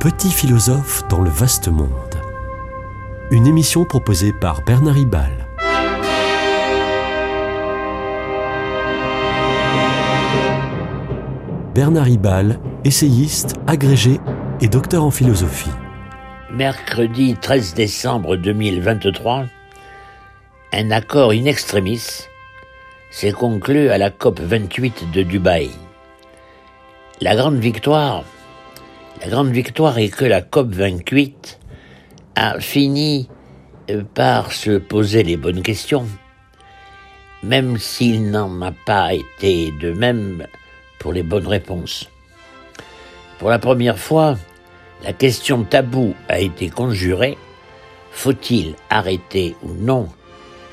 Petit philosophe dans le vaste monde. Une émission proposée par Bernard Ribal. Bernard Ribal, essayiste, agrégé et docteur en philosophie. Mercredi 13 décembre 2023, un accord in extremis s'est conclu à la COP 28 de Dubaï. La grande victoire, la grande victoire est que la COP 28 a fini euh, par se poser les bonnes questions, même s'il n'en a pas été de même pour les bonnes réponses. Pour la première fois, la question taboue a été conjurée. Faut-il arrêter ou non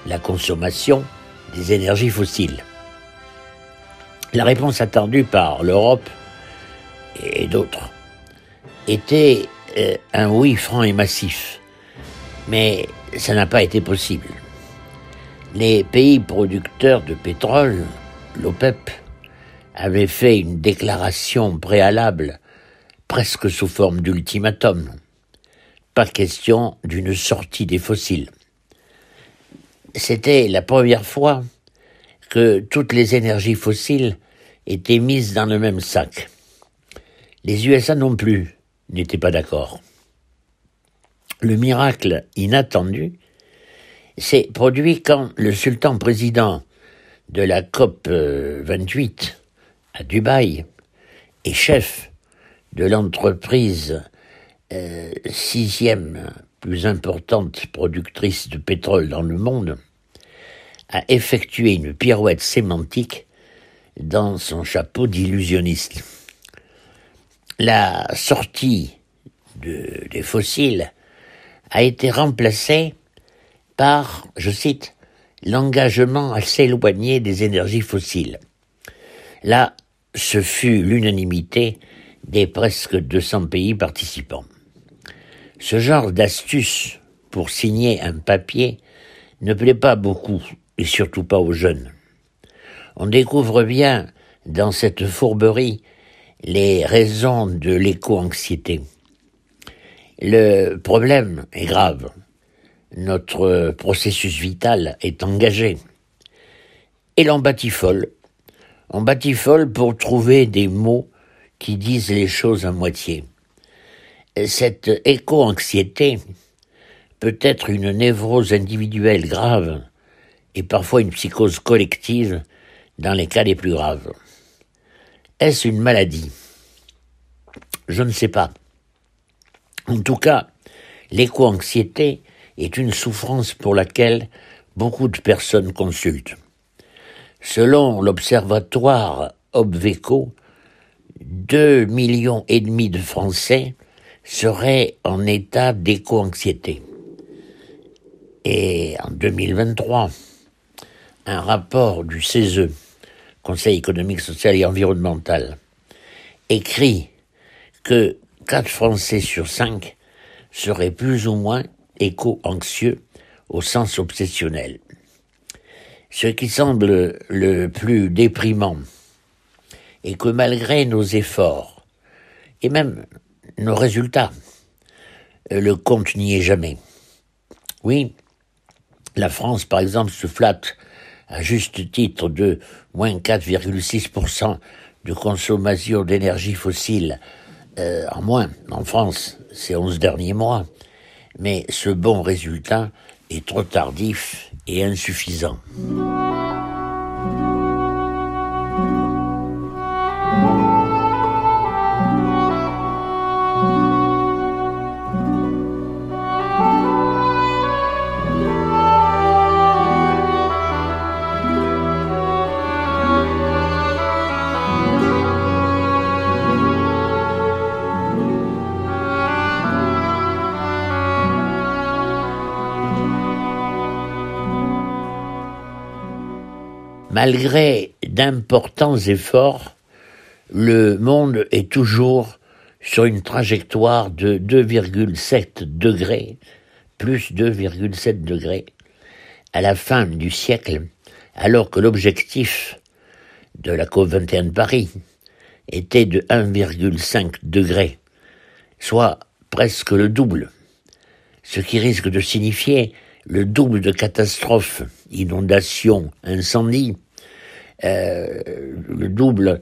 la consommation des énergies fossiles? La réponse attendue par l'Europe et d'autres était euh, un oui franc et massif. Mais ça n'a pas été possible. Les pays producteurs de pétrole, l'OPEP, avaient fait une déclaration préalable, presque sous forme d'ultimatum. Pas question d'une sortie des fossiles. C'était la première fois que toutes les énergies fossiles étaient mises dans le même sac. Les USA non plus n'étaient pas d'accord. Le miracle inattendu s'est produit quand le sultan président de la COP 28 à Dubaï et chef de l'entreprise euh, sixième plus importante productrice de pétrole dans le monde, a effectué une pirouette sémantique dans son chapeau d'illusionniste. La sortie des fossiles a été remplacée par, je cite, l'engagement à s'éloigner des énergies fossiles. Là, ce fut l'unanimité des presque 200 pays participants. Ce genre d'astuce pour signer un papier ne plaît pas beaucoup, et surtout pas aux jeunes. On découvre bien dans cette fourberie les raisons de l'éco-anxiété. Le problème est grave. Notre processus vital est engagé. Et l'on batifole. On batifole pour trouver des mots qui disent les choses à moitié. Cette éco-anxiété peut être une névrose individuelle grave et parfois une psychose collective dans les cas les plus graves. Est-ce une maladie? Je ne sais pas. En tout cas, l'éco-anxiété est une souffrance pour laquelle beaucoup de personnes consultent. Selon l'observatoire Obveco, deux millions et demi de Français seraient en état d'éco-anxiété. Et en 2023, un rapport du CESE, Conseil économique, social et environnemental, écrit que 4 Français sur 5 seraient plus ou moins éco-anxieux au sens obsessionnel. Ce qui semble le plus déprimant est que malgré nos efforts, et même nos résultats. Le compte n'y est jamais. Oui, la France, par exemple, se flatte à juste titre de moins 4,6% de consommation d'énergie fossile euh, en moins en France ces 11 derniers mois. Mais ce bon résultat est trop tardif et insuffisant. Malgré d'importants efforts, le monde est toujours sur une trajectoire de 2,7 degrés, plus 2,7 degrés, à la fin du siècle, alors que l'objectif de la COP21 de Paris était de 1,5 degrés soit presque le double, ce qui risque de signifier le double de catastrophes, inondations, incendies, euh, le double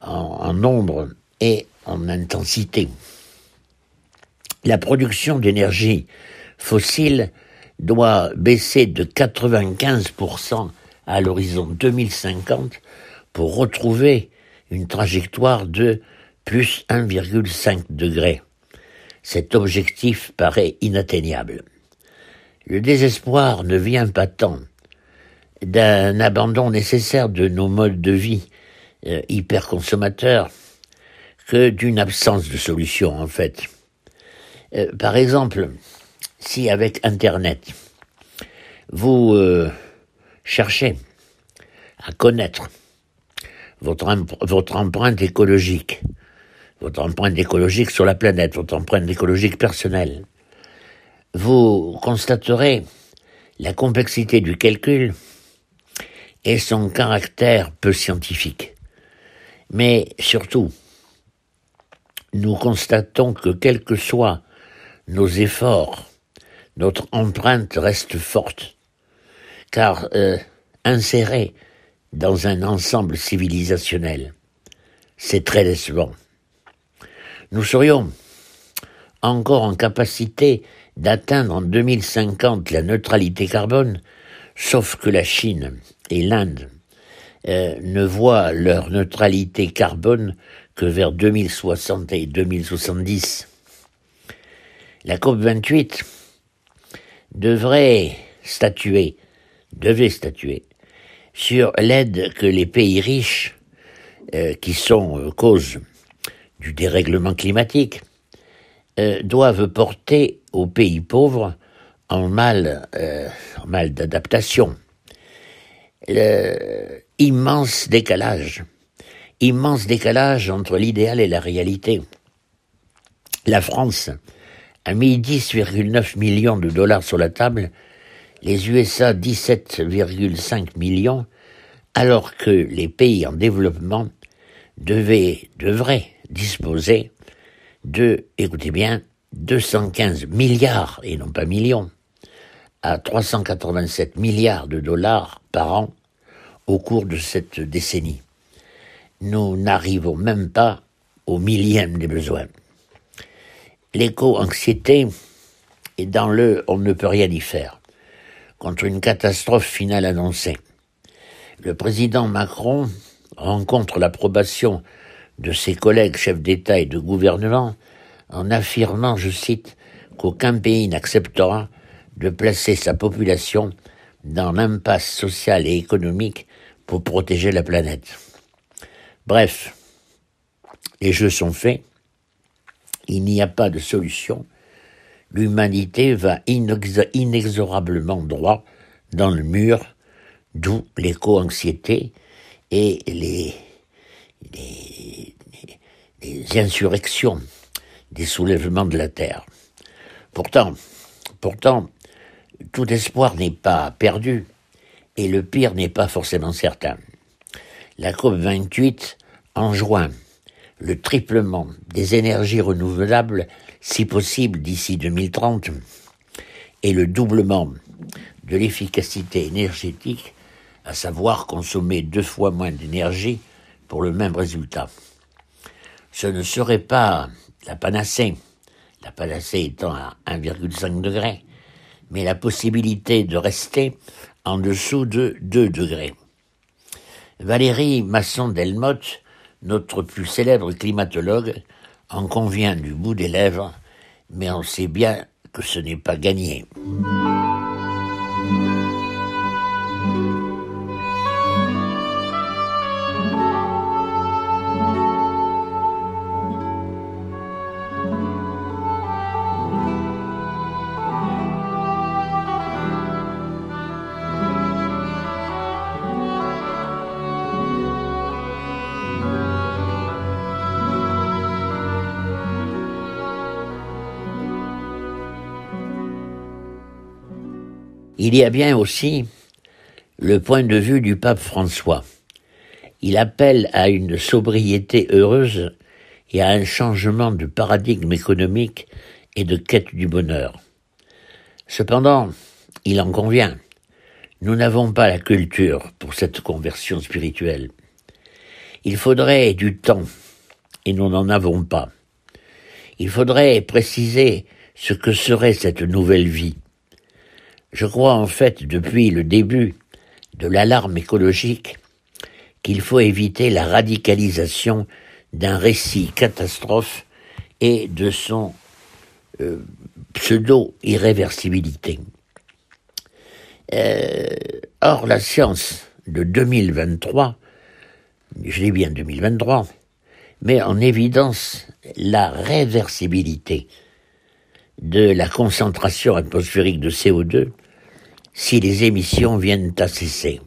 en nombre et en intensité. La production d'énergie fossile doit baisser de 95% à l'horizon 2050 pour retrouver une trajectoire de plus 1,5 degré. Cet objectif paraît inatteignable. Le désespoir ne vient pas tant d'un abandon nécessaire de nos modes de vie euh, hyperconsommateurs que d'une absence de solution en fait. Euh, par exemple, si avec Internet, vous euh, cherchez à connaître votre, votre empreinte écologique, votre empreinte écologique sur la planète, votre empreinte écologique personnelle, vous constaterez la complexité du calcul et son caractère peu scientifique. Mais surtout, nous constatons que quels que soient nos efforts, notre empreinte reste forte, car euh, insérée dans un ensemble civilisationnel, c'est très décevant. Nous serions encore en capacité d'atteindre en 2050 la neutralité carbone, sauf que la Chine et l'Inde euh, ne voient leur neutralité carbone que vers 2060 et 2070. La COP28 devrait statuer, devait statuer, sur l'aide que les pays riches, euh, qui sont euh, cause du dérèglement climatique, euh, doivent porter aux pays pauvres en mal, en mal d'adaptation. Immense décalage, immense décalage entre l'idéal et la réalité. La France a mis 10,9 millions de dollars sur la table, les USA 17,5 millions, alors que les pays en développement devaient, devraient disposer de, écoutez bien, 215 milliards, et non pas millions, à 387 milliards de dollars par an au cours de cette décennie. Nous n'arrivons même pas au millième des besoins l'éco-anxiété est dans le on ne peut rien y faire contre une catastrophe finale annoncée. Le président Macron rencontre l'approbation de ses collègues chefs d'État et de gouvernement en affirmant, je cite, qu'aucun pays n'acceptera de placer sa population dans l'impasse sociale et économique pour protéger la planète. Bref, les jeux sont faits, il n'y a pas de solution, l'humanité va inexorablement droit dans le mur, d'où l'éco-anxiété et les, les, insurrections des soulèvements de la terre. Pourtant, pourtant, tout espoir n'est pas perdu et le pire n'est pas forcément certain. La COP 28 juin le triplement des énergies renouvelables, si possible d'ici 2030, et le doublement de l'efficacité énergétique, à savoir consommer deux fois moins d'énergie pour le même résultat. Ce ne serait pas la panacée, la panacée étant à 1,5 degré, mais la possibilité de rester en dessous de 2 degrés. Valérie Masson-Delmotte notre plus célèbre climatologue en convient du bout des lèvres, mais on sait bien que ce n'est pas gagné. Il y a bien aussi le point de vue du pape François. Il appelle à une sobriété heureuse et à un changement de paradigme économique et de quête du bonheur. Cependant, il en convient, nous n'avons pas la culture pour cette conversion spirituelle. Il faudrait du temps, et nous n'en avons pas. Il faudrait préciser ce que serait cette nouvelle vie. Je crois en fait depuis le début de l'alarme écologique qu'il faut éviter la radicalisation d'un récit catastrophe et de son euh, pseudo-irréversibilité. Euh, or, la science de 2023, je dis bien 2023, met en évidence la réversibilité de la concentration atmosphérique de CO2 si les émissions viennent à cesser.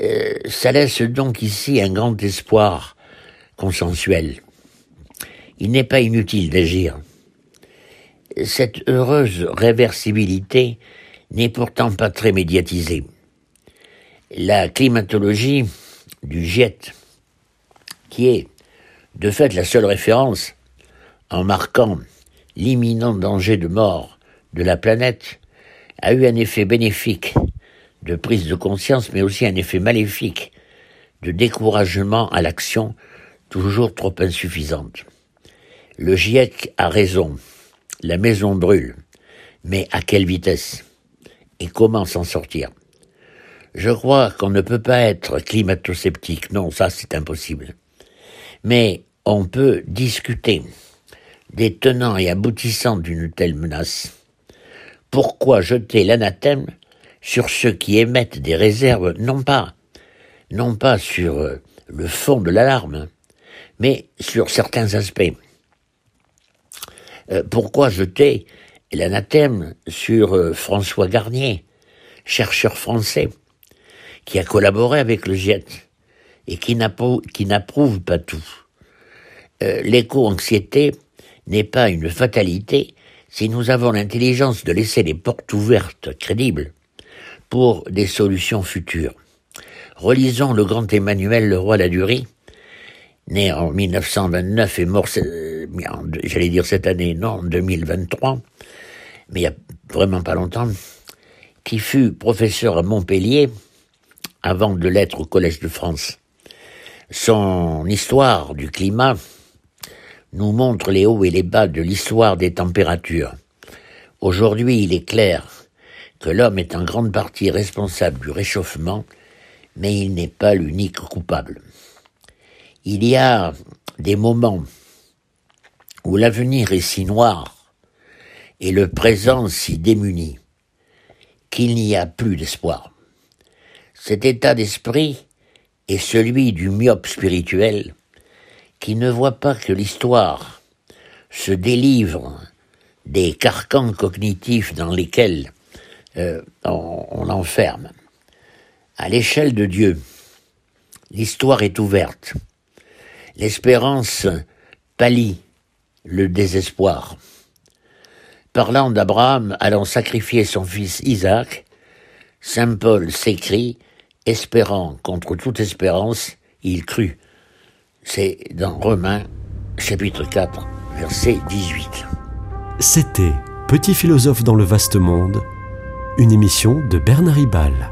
Euh, ça laisse donc ici un grand espoir consensuel. Il n'est pas inutile d'agir. Cette heureuse réversibilité n'est pourtant pas très médiatisée. La climatologie du GIET, qui est de fait la seule référence en marquant l'imminent danger de mort de la planète, a eu un effet bénéfique de prise de conscience, mais aussi un effet maléfique de découragement à l'action toujours trop insuffisante. Le GIEC a raison, la maison brûle, mais à quelle vitesse et comment s'en sortir? Je crois qu'on ne peut pas être climato-sceptique, non, ça c'est impossible. Mais on peut discuter des tenants et aboutissants d'une telle menace. Pourquoi jeter l'anathème sur ceux qui émettent des réserves, non pas, non pas sur euh, le fond de l'alarme, mais sur certains aspects? Euh, Pourquoi jeter l'anathème sur euh, François Garnier, chercheur français, qui a collaboré avec le GIET et qui n'approuve pas tout? L'éco-anxiété n'est pas une fatalité si nous avons l'intelligence de laisser les portes ouvertes, crédibles, pour des solutions futures. Relisons le grand Emmanuel Leroy Ladurie, né en 1929 et mort, j'allais dire cette année, non, en 2023, mais il y a vraiment pas longtemps, qui fut professeur à Montpellier avant de l'être au Collège de France. Son histoire du climat nous montre les hauts et les bas de l'histoire des températures. Aujourd'hui, il est clair que l'homme est en grande partie responsable du réchauffement, mais il n'est pas l'unique coupable. Il y a des moments où l'avenir est si noir et le présent si démuni qu'il n'y a plus d'espoir. Cet état d'esprit est celui du myope spirituel qui ne voit pas que l'histoire se délivre des carcans cognitifs dans lesquels euh, on, on l'enferme. À l'échelle de Dieu, l'histoire est ouverte. L'espérance pallie le désespoir. Parlant d'Abraham allant sacrifier son fils Isaac, Saint Paul s'écrit, espérant contre toute espérance, il crut. C'est dans Romains chapitre 4, verset 18. C'était Petit philosophe dans le vaste monde, une émission de Bernard Ribal.